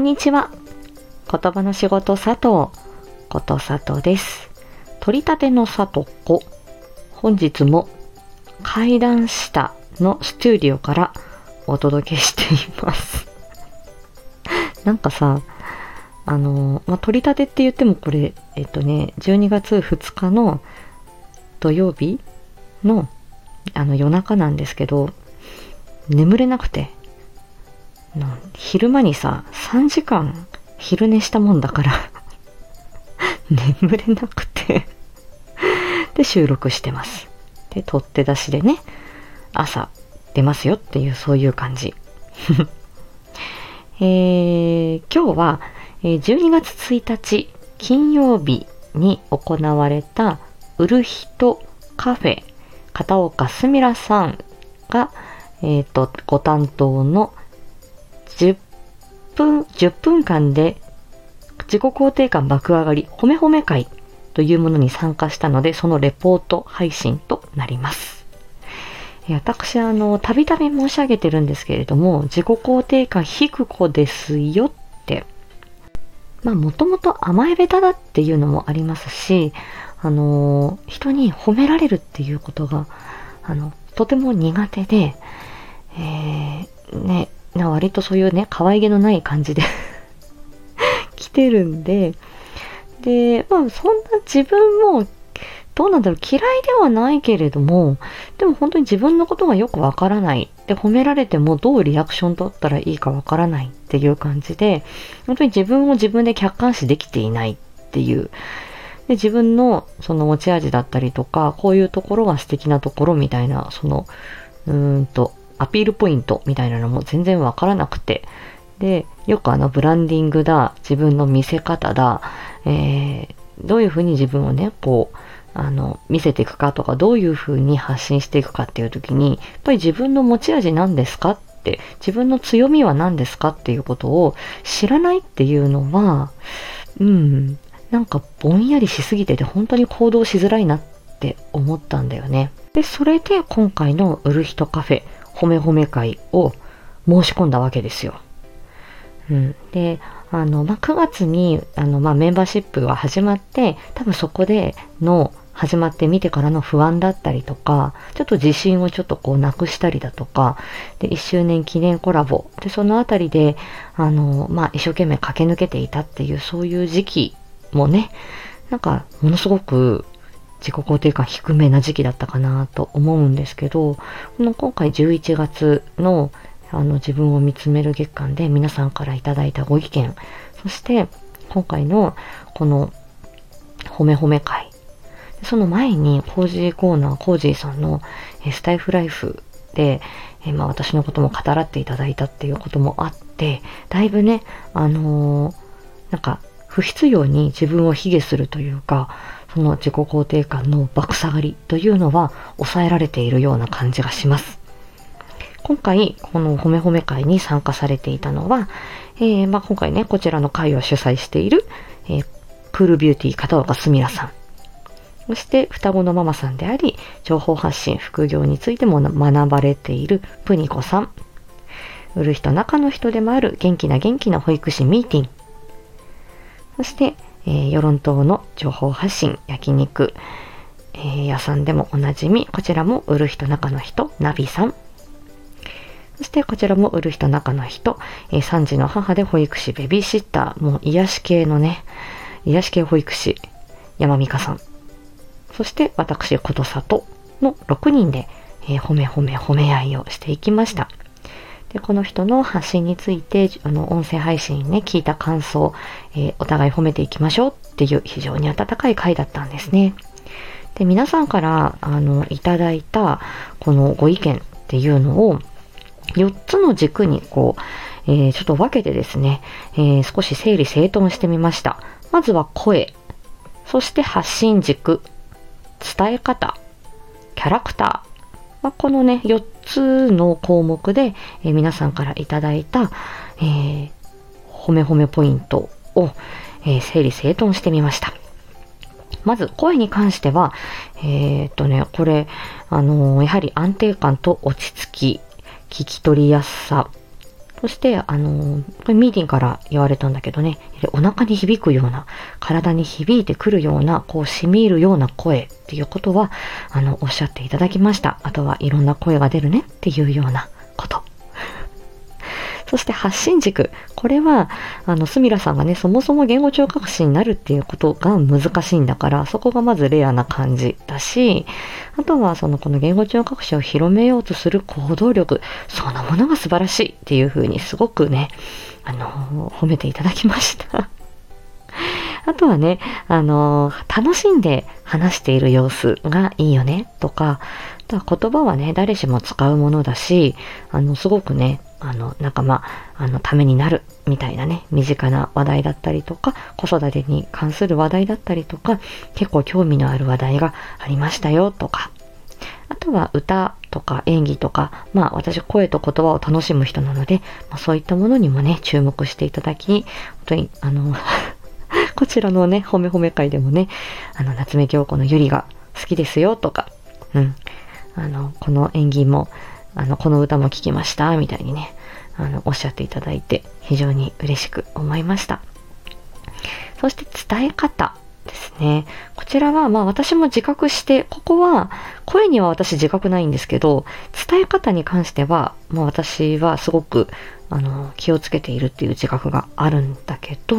んにちは。言葉の仕事佐藤、こと佐藤です。取り立ての里子。本日も階段下のスタジオからお届けしています。なんかさ、あの、まあ、取り立てって言ってもこれ、えっとね、12月2日の土曜日のあの夜中なんですけど、眠れなくて、昼間にさ、3時間昼寝したもんだから、眠れなくてで、収録してます。で、取って出しでね、朝出ますよっていう、そういう感じ。えー、今日は、12月1日金曜日に行われた売る人カフェ片岡すみらさんが、えっ、と、ご担当の10分、10分間で自己肯定感爆上がり褒め褒め会というものに参加したので、そのレポート配信となります。私、あの、たびたび申し上げてるんですけれども、自己肯定感低子ですよって、まあ、もともと甘え下手だっていうのもありますし、あの、人に褒められるっていうことが、あの、とても苦手で、えー、ね、割とそういうね、可愛げのない感じで 来てるんで、で、まあそんな自分も、どうなんだろう、嫌いではないけれども、でも本当に自分のことがよくわからない。で、褒められてもどうリアクション取ったらいいかわからないっていう感じで、本当に自分を自分で客観視できていないっていう。で、自分のその持ち味だったりとか、こういうところが素敵なところみたいな、その、うーんと、アピールポイントみたいなのも全然わからなくて、で、よくあのブランディングだ、自分の見せ方だ、えーどういうふうに自分をね、こう、あの、見せていくかとか、どういうふうに発信していくかっていう時に、やっぱり自分の持ち味何ですかって、自分の強みは何ですかっていうことを知らないっていうのは、うん、なんかぼんやりしすぎてて本当に行動しづらいなって思ったんだよね。で、それで今回の売る人カフェ褒め褒め会を申し込んだわけですよ。うん、で、あの、まあ、9月に、あの、まあ、メンバーシップが始まって、多分そこでの、始まってみてからの不安だったりとか、ちょっと自信をちょっとこうなくしたりだとか、で、1周年記念コラボ、で、そのあたりで、あの、まあ、一生懸命駆け抜けていたっていう、そういう時期もね、なんか、ものすごく自己肯定感低めな時期だったかなと思うんですけど、この今回11月のあの自分を見つめる月間で皆さんからいただいたご意見、そして今回のこの褒め褒め会、その前にコージーコーナー、コージーさんのスタイフライフで、えまあ私のことも語らっていただいたっていうこともあって、だいぶね、あのーなんか不必要に自分を卑下するというか、その自己肯定感の爆下がりというのは抑えられているような感じがします。今回、この褒め褒め会に参加されていたのは、えーまあ、今回ね、こちらの会を主催している、えープールビューティー片岡すみらさん。そして、双子のママさんであり、情報発信、副業についても学ばれているプニコさん。売る人、中の人でもある元気な元気な保育士ミーティン。そして、えー、世論党の情報発信、焼肉、えー屋さんでもおなじみ、こちらも売る人、中の人、ナビさん。そしてこちらも売る人中の人、えー3児の母で保育士、ベビーシッター、もう癒し系のね、癒し系保育士、山美香さん。そして私、ことさとの6人で、えー褒め褒め褒め合いをしていきました。で、この人の発信について、あの、音声配信ね、聞いた感想、えーお互い褒めていきましょうっていう非常に温かい回だったんですね。で、皆さんから、あの、いただいた、このご意見っていうのを、4つの軸にこう、えーちょっと分けてですね、えー少し整理整頓してみました。まずは声、そして発信軸、伝え方、キャラクター。まあ、このね、4つの項目で、えー皆さんからいただいた、えー褒め褒めポイントを、えー整理整頓してみました。まず、声に関しては、えっとね、これ、あのやはり安定感と落ち着き、聞き取りやすさ、そして、あの、これミーティンから言われたんだけどね、お腹に響くような、体に響いてくるような、こう、染み入るような声っていうことは、あの、おっしゃっていただきました。あとはいろんな声が出るねっていうようなこと。そして発信軸。これは、あの、スミラさんがね、そもそも言語聴覚士になるっていうことが難しいんだから、そこがまずレアな感じだし、あとは、その、この言語聴覚士を広めようとする行動力、そのものが素晴らしいっていうふうにすごくね、あの、褒めていただきました。あとはね、あの楽しんで話している様子がいいよねとか、あとは言葉はね、誰しも使うものだし、あの、すごくね、あの、仲間、あの、ためになる、みたいなね、身近な話題だったりとか、子育てに関する話題だったりとか、結構興味のある話題がありましたよ、とか。あとは歌とか演技とか、まあ私声と言葉を楽しむ人なので、まあ、そういったものにもね、注目していただき、本当に、あの こちらのね、褒め褒め会でもね、あの、夏目京子のゆりが好きですよとか、うん、あの、この演技も、あの、この歌も聴きました、みたいにね、あの、おっしゃっていただいて、非常に嬉しく思いました。そして伝え方ですね。こちらは、まあ私も自覚して、ここは、声には私自覚ないんですけど、伝え方に関しては、まあ私はすごく、あの、気をつけているっていう自覚があるんだけど、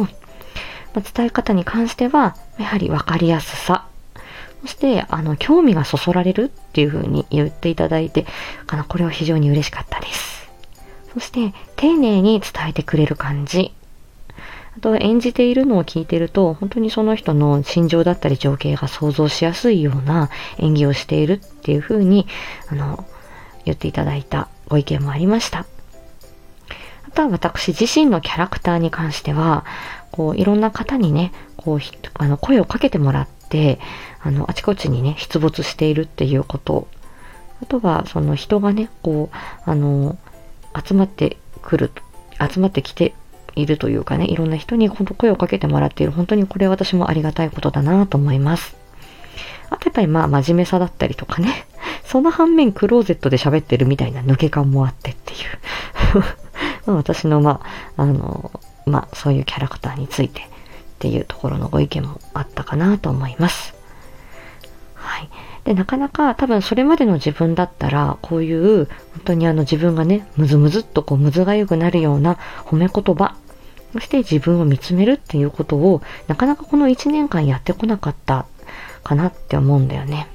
ま、伝え方に関しては、やはり分かりやすさそして、あの、興味がそそられるっていう風に言っていただいて、あの、これは非常に嬉しかったです。そして、丁寧に伝えてくれる感じ。あと、演じているのを聞いてると、本当にその人の心情だったり情景が想像しやすいような演技をしているっていう風に、あの、言っていただいたご意見もありました。あとは私自身のキャラクターに関しては、こう、いろんな方にね、こう、あの、声をかけてもらって、あの、あちこちにね、出没しているっていうこと。あとは、その人がね、こう、あの、集まってくる、集まってきているというかね、いろんな人に本当声をかけてもらっている。本当にこれ私もありがたいことだなと思います。あとやっぱりまあ真面目さだったりとかね。その反面クローゼットで喋ってるみたいな抜け感もあってっていう 私のまあ、あの、まあそういうキャラクターについてっていうところのご意見もあったかなと思います。はい。で、なかなか多分それまでの自分だったら、こういう本当にあの自分がね、むずむずっとこうむずがゆくなるような褒め言葉、そして自分を見つめるっていうことを、なかなかこの1年間やってこなかったかなって思うんだよね。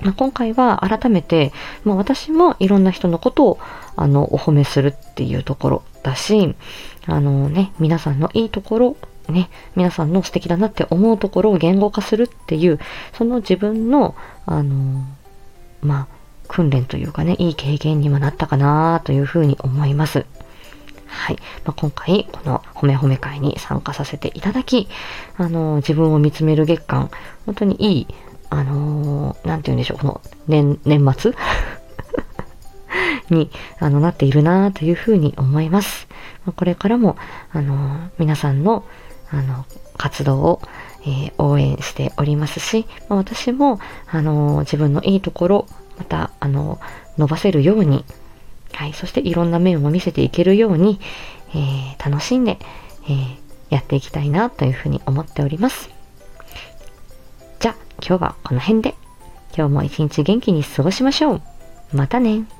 まあ、今回は改めて、まあ、私もいろんな人のことをあのお褒めするっていうところだし、あのね、皆さんのいいところね、皆さんの素敵だなって思うところを言語化するっていう、その自分の、あの、まあ、訓練というかね、いい経験にもなったかなというふうに思います。はい。まあ、今回、この褒め褒め会に参加させていただき、あの、自分を見つめる月間、本当にいい、あのなんて言うんでしょう、この年、年末？にあのなっているなというふうに思います。まこれからも、あの皆さんのあの、活動を、えー、応援しておりますし、まあ、私も、あの自分のいいところ、また、あの伸ばせるように、はい、そしていろんな面を見せていけるように、えー、楽しんで、えー、やっていきたいなというふうに思っております。じゃあ、今日はこの辺で、今日も一日元気に過ごしましょう。またね。